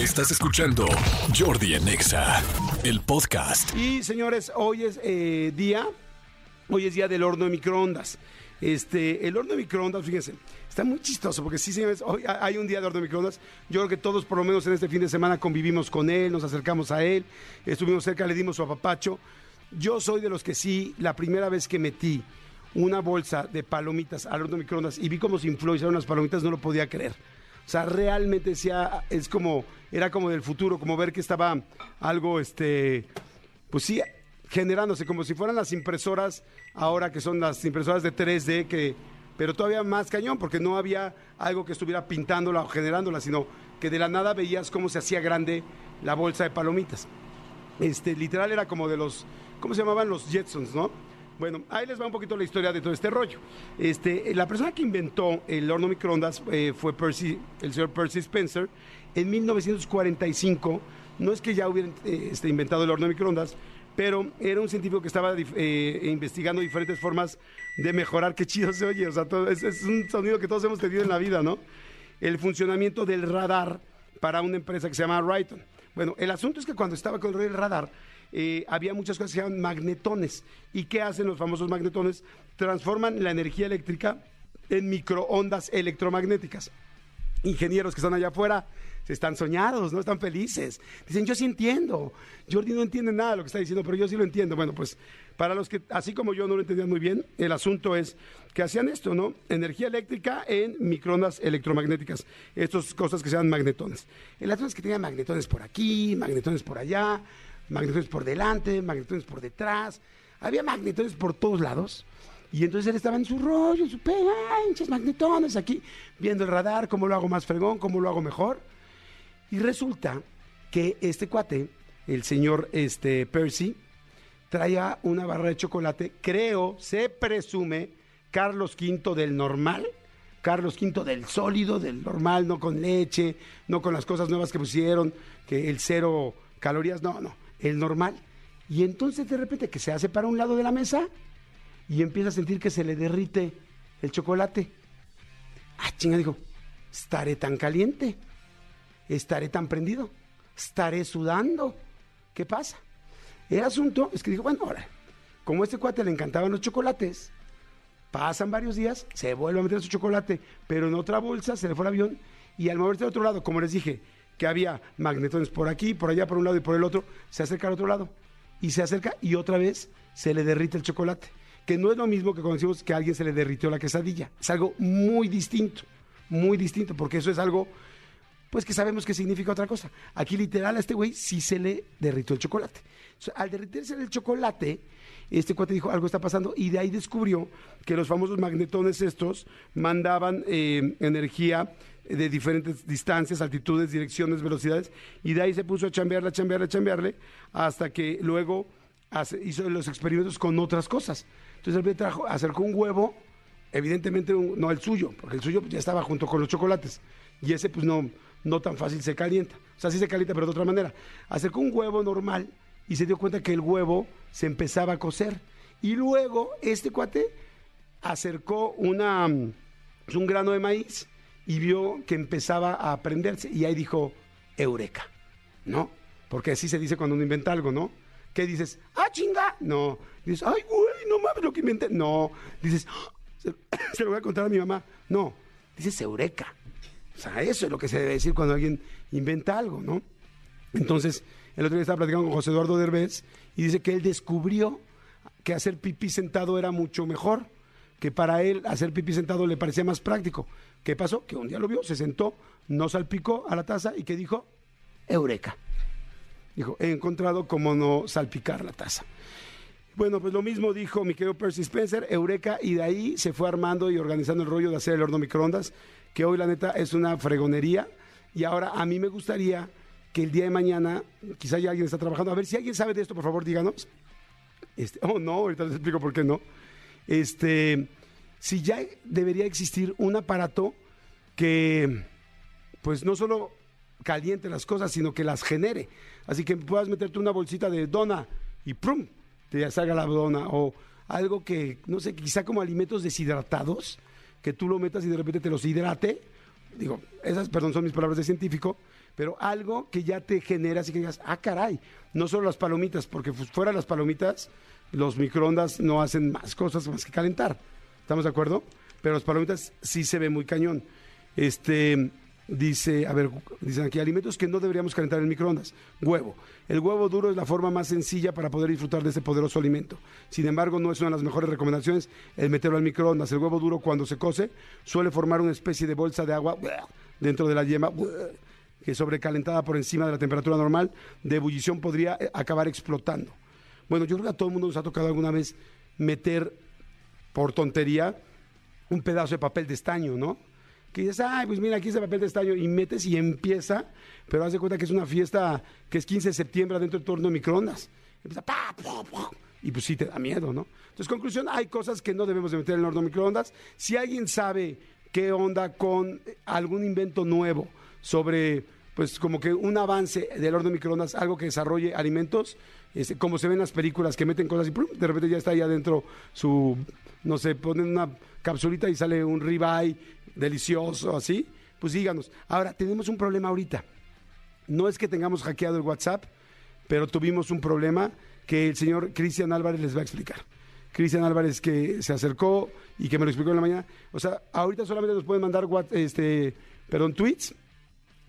Estás escuchando Jordi en Exa, el podcast. Y señores, hoy es eh, día, hoy es día del horno de microondas. Este, el horno de microondas, fíjense, está muy chistoso porque sí, señores, hoy ha- hay un día de horno de microondas. Yo creo que todos, por lo menos en este fin de semana, convivimos con él, nos acercamos a él, estuvimos cerca, le dimos su apapacho. Yo soy de los que sí, la primera vez que metí una bolsa de palomitas al horno de microondas y vi cómo se salieron unas palomitas, no lo podía creer. O sea, realmente decía, es como, era como del futuro, como ver que estaba algo, este, pues sí, generándose, como si fueran las impresoras, ahora que son las impresoras de 3D, que, pero todavía más cañón, porque no había algo que estuviera pintándola o generándola, sino que de la nada veías cómo se hacía grande la bolsa de palomitas. Este, literal era como de los, ¿cómo se llamaban? Los Jetsons, ¿no? Bueno, ahí les va un poquito la historia de todo este rollo. Este, la persona que inventó el horno microondas eh, fue Percy, el señor Percy Spencer en 1945. No es que ya hubieran eh, este, inventado el horno microondas, pero era un científico que estaba eh, investigando diferentes formas de mejorar. Qué chido se oye, o sea, es, un sonido que todos hemos tenido en la vida, ¿no? El funcionamiento del radar para una empresa que se llama Rayton. Bueno, el asunto es que cuando estaba con el radar, eh, había muchas cosas que se llaman magnetones. ¿Y qué hacen los famosos magnetones? Transforman la energía eléctrica en microondas electromagnéticas. Ingenieros que están allá afuera se están soñados, no están felices. Dicen, yo sí entiendo. Jordi no entiende nada de lo que está diciendo, pero yo sí lo entiendo. Bueno, pues para los que, así como yo no lo entendían muy bien, el asunto es que hacían esto, ¿no? Energía eléctrica en microondas electromagnéticas. Estas cosas que se llaman magnetones. El asunto es que tenían magnetones por aquí, magnetones por allá, magnetones por delante, magnetones por detrás. Había magnetones por todos lados. Y entonces él estaba en su rollo, en su pega, hinches magnetones aquí, viendo el radar, cómo lo hago más fregón, cómo lo hago mejor. Y resulta que este cuate, el señor este, Percy, traía una barra de chocolate, creo, se presume, Carlos V del normal, Carlos V del sólido, del normal, no con leche, no con las cosas nuevas que pusieron, que el cero calorías, no, no, el normal. Y entonces de repente que se hace para un lado de la mesa y empieza a sentir que se le derrite el chocolate. Ah, chinga, dijo, estaré tan caliente, estaré tan prendido, estaré sudando. ¿Qué pasa? El asunto es que dijo, bueno, ahora, como a este cuate le encantaban los chocolates, pasan varios días, se vuelve a meter su chocolate, pero en otra bolsa se le fue el avión y al moverse al otro lado, como les dije, que había magnetones por aquí, por allá, por un lado y por el otro, se acerca al otro lado y se acerca y otra vez se le derrite el chocolate, que no es lo mismo que cuando decimos que a alguien se le derritió la quesadilla, es algo muy distinto, muy distinto, porque eso es algo pues que sabemos que significa otra cosa. Aquí literal a este güey sí se le derritió el chocolate. Al derritirse el chocolate, este cuate dijo, algo está pasando, y de ahí descubrió que los famosos magnetones estos mandaban eh, energía de diferentes distancias, altitudes, direcciones, velocidades, y de ahí se puso a chambearle, a chambearle, a chambearle, hasta que luego hizo los experimentos con otras cosas. Entonces él trajo, acercó un huevo, evidentemente no el suyo, porque el suyo ya estaba junto con los chocolates, y ese pues no, no tan fácil se calienta. O sea, sí se calienta, pero de otra manera. Acercó un huevo normal y se dio cuenta que el huevo se empezaba a cocer. Y luego este cuate acercó una, mm, un grano de maíz y vio que empezaba a prenderse. Y ahí dijo, eureka, ¿no? Porque así se dice cuando uno inventa algo, ¿no? ¿Qué dices? ¡Ah, chinga! No. Dices, ¡ay, güey, no mames lo que inventé! No. Dices, "Ah, se, se lo voy a contar a mi mamá. No. Dices, eureka. O sea, eso es lo que se debe decir cuando alguien inventa algo, ¿no? Entonces, el otro día estaba platicando con José Eduardo Derbez y dice que él descubrió que hacer pipí sentado era mucho mejor, que para él hacer pipí sentado le parecía más práctico. ¿Qué pasó? Que un día lo vio, se sentó, no salpicó a la taza y que dijo, eureka. Dijo, he encontrado cómo no salpicar la taza. Bueno, pues lo mismo dijo mi querido Percy Spencer, Eureka, y de ahí se fue armando y organizando el rollo de hacer el horno microondas, que hoy la neta es una fregonería. Y ahora a mí me gustaría que el día de mañana, quizá ya alguien está trabajando, a ver si alguien sabe de esto, por favor, díganos. Este, oh, no, ahorita les explico por qué no. Este, si ya debería existir un aparato que, pues no solo caliente las cosas, sino que las genere. Así que puedas meterte una bolsita de dona y ¡prum! te salga la dona. O algo que, no sé, quizá como alimentos deshidratados, que tú lo metas y de repente te los hidrate. Digo, esas, perdón, son mis palabras de científico, pero algo que ya te genera así que digas, ah, caray, no solo las palomitas, porque fu- fuera las palomitas, los microondas no hacen más cosas más que calentar. ¿Estamos de acuerdo? Pero las palomitas sí se ve muy cañón. Este, dice, a ver, dicen aquí, alimentos que no deberíamos calentar en microondas. Huevo. El huevo duro es la forma más sencilla para poder disfrutar de este poderoso alimento. Sin embargo, no es una de las mejores recomendaciones el meterlo al microondas. El huevo duro, cuando se cose, suele formar una especie de bolsa de agua dentro de la yema sobrecalentada por encima de la temperatura normal de ebullición podría eh, acabar explotando. Bueno, yo creo que a todo el mundo nos ha tocado alguna vez meter por tontería un pedazo de papel de estaño, ¿no? Que dices, ay, pues mira, aquí es el papel de estaño y metes y empieza, pero haz de cuenta que es una fiesta que es 15 de septiembre dentro del torno de microondas. Empieza, pa, pa, pa, y pues sí te da miedo, ¿no? Entonces, conclusión, hay cosas que no debemos de meter en el horno de microondas. Si alguien sabe qué onda con eh, algún invento nuevo sobre, pues como que un avance del horno de microondas, algo que desarrolle alimentos, este, como se ven en las películas que meten cosas y ¡prum! de repente ya está ahí adentro su, no sé, ponen una capsulita y sale un ribeye delicioso, así, pues díganos. Ahora, tenemos un problema ahorita. No es que tengamos hackeado el WhatsApp, pero tuvimos un problema que el señor Cristian Álvarez les va a explicar. Cristian Álvarez que se acercó y que me lo explicó en la mañana. O sea, ahorita solamente nos pueden mandar what- este, perdón, tweets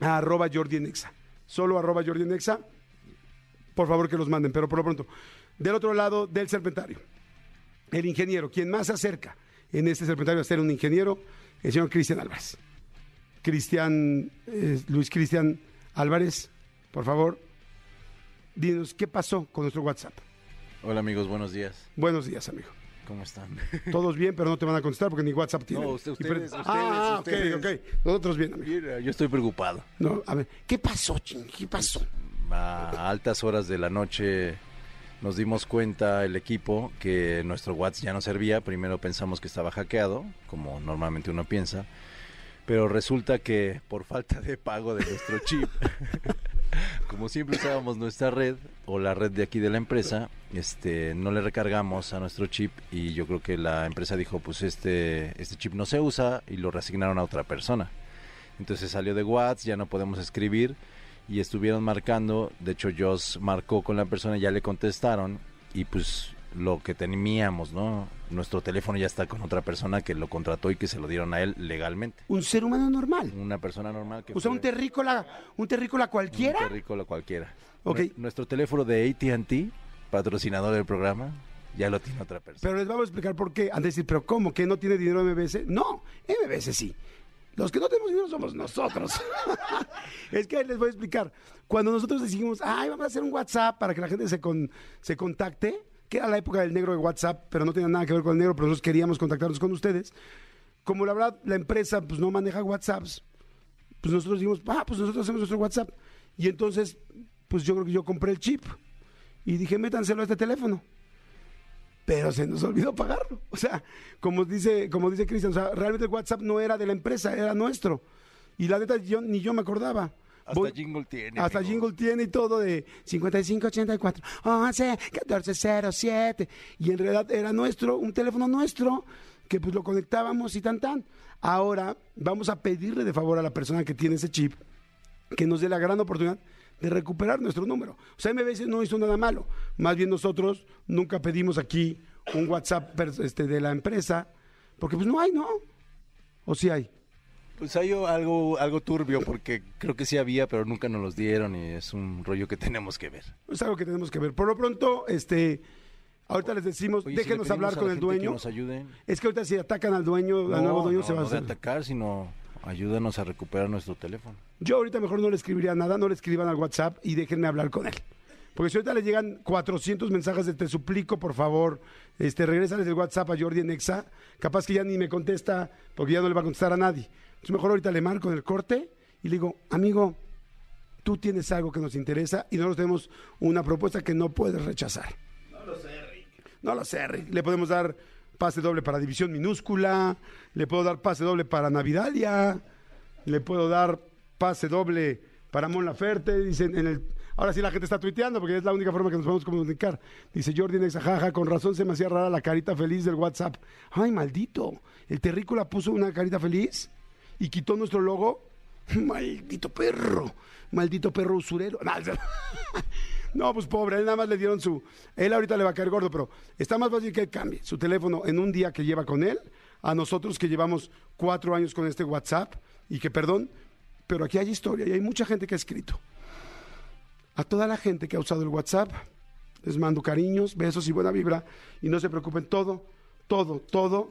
a arroba Jordi en Exa. Solo arroba Jordi en Exa. Por favor que los manden, pero por lo pronto. Del otro lado del serpentario, el ingeniero, quien más se acerca en este serpentario a ser un ingeniero, el señor Cristian Álvarez. Cristian, eh, Luis Cristian Álvarez, por favor, dinos qué pasó con nuestro WhatsApp. Hola amigos, buenos días. Buenos días, amigo. ¿Cómo están? Todos bien, pero no te van a contestar porque ni WhatsApp tienen. No, usted- per- ustedes, ah, ustedes, ok, ustedes. ok. Nosotros bien, amigo. Mira, yo estoy preocupado. No, a ver, ¿qué pasó, ching? ¿Qué pasó? A altas horas de la noche nos dimos cuenta el equipo que nuestro WhatsApp ya no servía. Primero pensamos que estaba hackeado, como normalmente uno piensa. Pero resulta que por falta de pago de nuestro chip, como siempre usábamos nuestra red o la red de aquí de la empresa, este, no le recargamos a nuestro chip y yo creo que la empresa dijo, pues este, este chip no se usa y lo reasignaron a otra persona. Entonces salió de WhatsApp, ya no podemos escribir y estuvieron marcando, de hecho Joss marcó con la persona, ya le contestaron y pues lo que temíamos, ¿no? Nuestro teléfono ya está con otra persona que lo contrató y que se lo dieron a él legalmente. Un ser humano normal. Una persona normal que O sea, fue- un terrícola, un terrícola cualquiera. un terrícola cualquiera. Ok. Nue- Nuestro teléfono de AT&T, patrocinador del programa, ya lo tiene otra persona. Pero les vamos a explicar por qué. Han de decir, ¿pero cómo? ¿Que no tiene dinero MBS? No, MBS sí. Los que no tenemos dinero somos nosotros. es que les voy a explicar. Cuando nosotros decimos, ay, vamos a hacer un WhatsApp para que la gente se, con- se contacte, que era la época del negro de WhatsApp, pero no tenía nada que ver con el negro, pero nosotros queríamos contactarnos con ustedes. Como la verdad, la empresa pues no maneja WhatsApps, pues nosotros dijimos, ah, pues nosotros hacemos nuestro WhatsApp. Y entonces, pues yo creo que yo compré el chip y dije, métanselo a este teléfono pero se nos olvidó pagarlo. O sea, como dice, como dice Cristian, o sea, realmente el WhatsApp no era de la empresa, era nuestro. Y la neta, yo, ni yo me acordaba. Hasta Voy- jingle tiene. hasta amigo. jingle tiene y todo de 5584 11 1407 y en realidad era nuestro, un teléfono nuestro que pues lo conectábamos y tan tan. Ahora vamos a pedirle de favor a la persona que tiene ese chip que nos dé la gran oportunidad de recuperar nuestro número. O sea, MBS no hizo nada malo. Más bien nosotros nunca pedimos aquí un WhatsApp este, de la empresa, porque pues no hay, ¿no? ¿O sí hay? Pues hay algo, algo turbio porque creo que sí había, pero nunca nos los dieron y es un rollo que tenemos que ver. Es algo que tenemos que ver. Por lo pronto, este, ahorita les decimos, Oye, si déjenos pedimos hablar a con el gente que dueño. nos ayuden. Es que ahorita si atacan al dueño, al nuevo dueño no, se va a no de hacer. atacar, sino ayúdanos a recuperar nuestro teléfono. Yo ahorita mejor no le escribiría nada, no le escriban al WhatsApp y déjenme hablar con él. Porque si ahorita le llegan 400 mensajes de te suplico, por favor, este, regrésales el WhatsApp a Jordi en Exa, capaz que ya ni me contesta porque ya no le va a contestar a nadie. Entonces mejor ahorita le marco en el corte y le digo, amigo, tú tienes algo que nos interesa y nosotros tenemos una propuesta que no puedes rechazar. No lo sé, Rick. No lo sé, Rick. Le podemos dar pase doble para División Minúscula, le puedo dar pase doble para Navidalia, le puedo dar pase doble para Mon Laferte, dicen en el... Ahora sí la gente está tuiteando porque es la única forma que nos podemos comunicar. Dice Jordi Nexajaja, con razón se me hacía rara la carita feliz del WhatsApp. Ay, maldito. El terrícola puso una carita feliz y quitó nuestro logo. Maldito perro, maldito perro usurero. No, pues pobre, él nada más le dieron su... Él ahorita le va a caer gordo, pero está más fácil que él cambie su teléfono en un día que lleva con él a nosotros que llevamos cuatro años con este WhatsApp y que, perdón, pero aquí hay historia y hay mucha gente que ha escrito. A toda la gente que ha usado el WhatsApp, les mando cariños, besos y buena vibra. Y no se preocupen, todo, todo, todo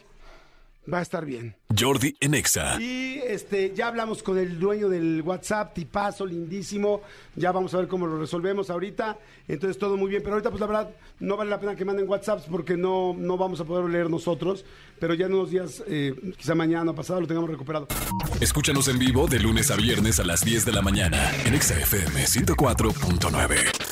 va a estar bien. Jordi en Exa. Y este, ya hablamos con el dueño del WhatsApp, tipazo, lindísimo. Ya vamos a ver cómo lo resolvemos ahorita. Entonces todo muy bien. Pero ahorita, pues la verdad, no vale la pena que manden WhatsApps porque no, no vamos a poder leer nosotros. Pero ya en unos días, eh, quizá mañana o pasado, lo tengamos recuperado. Escúchanos en vivo de lunes a viernes a las 10 de la mañana en Exa FM 104.9.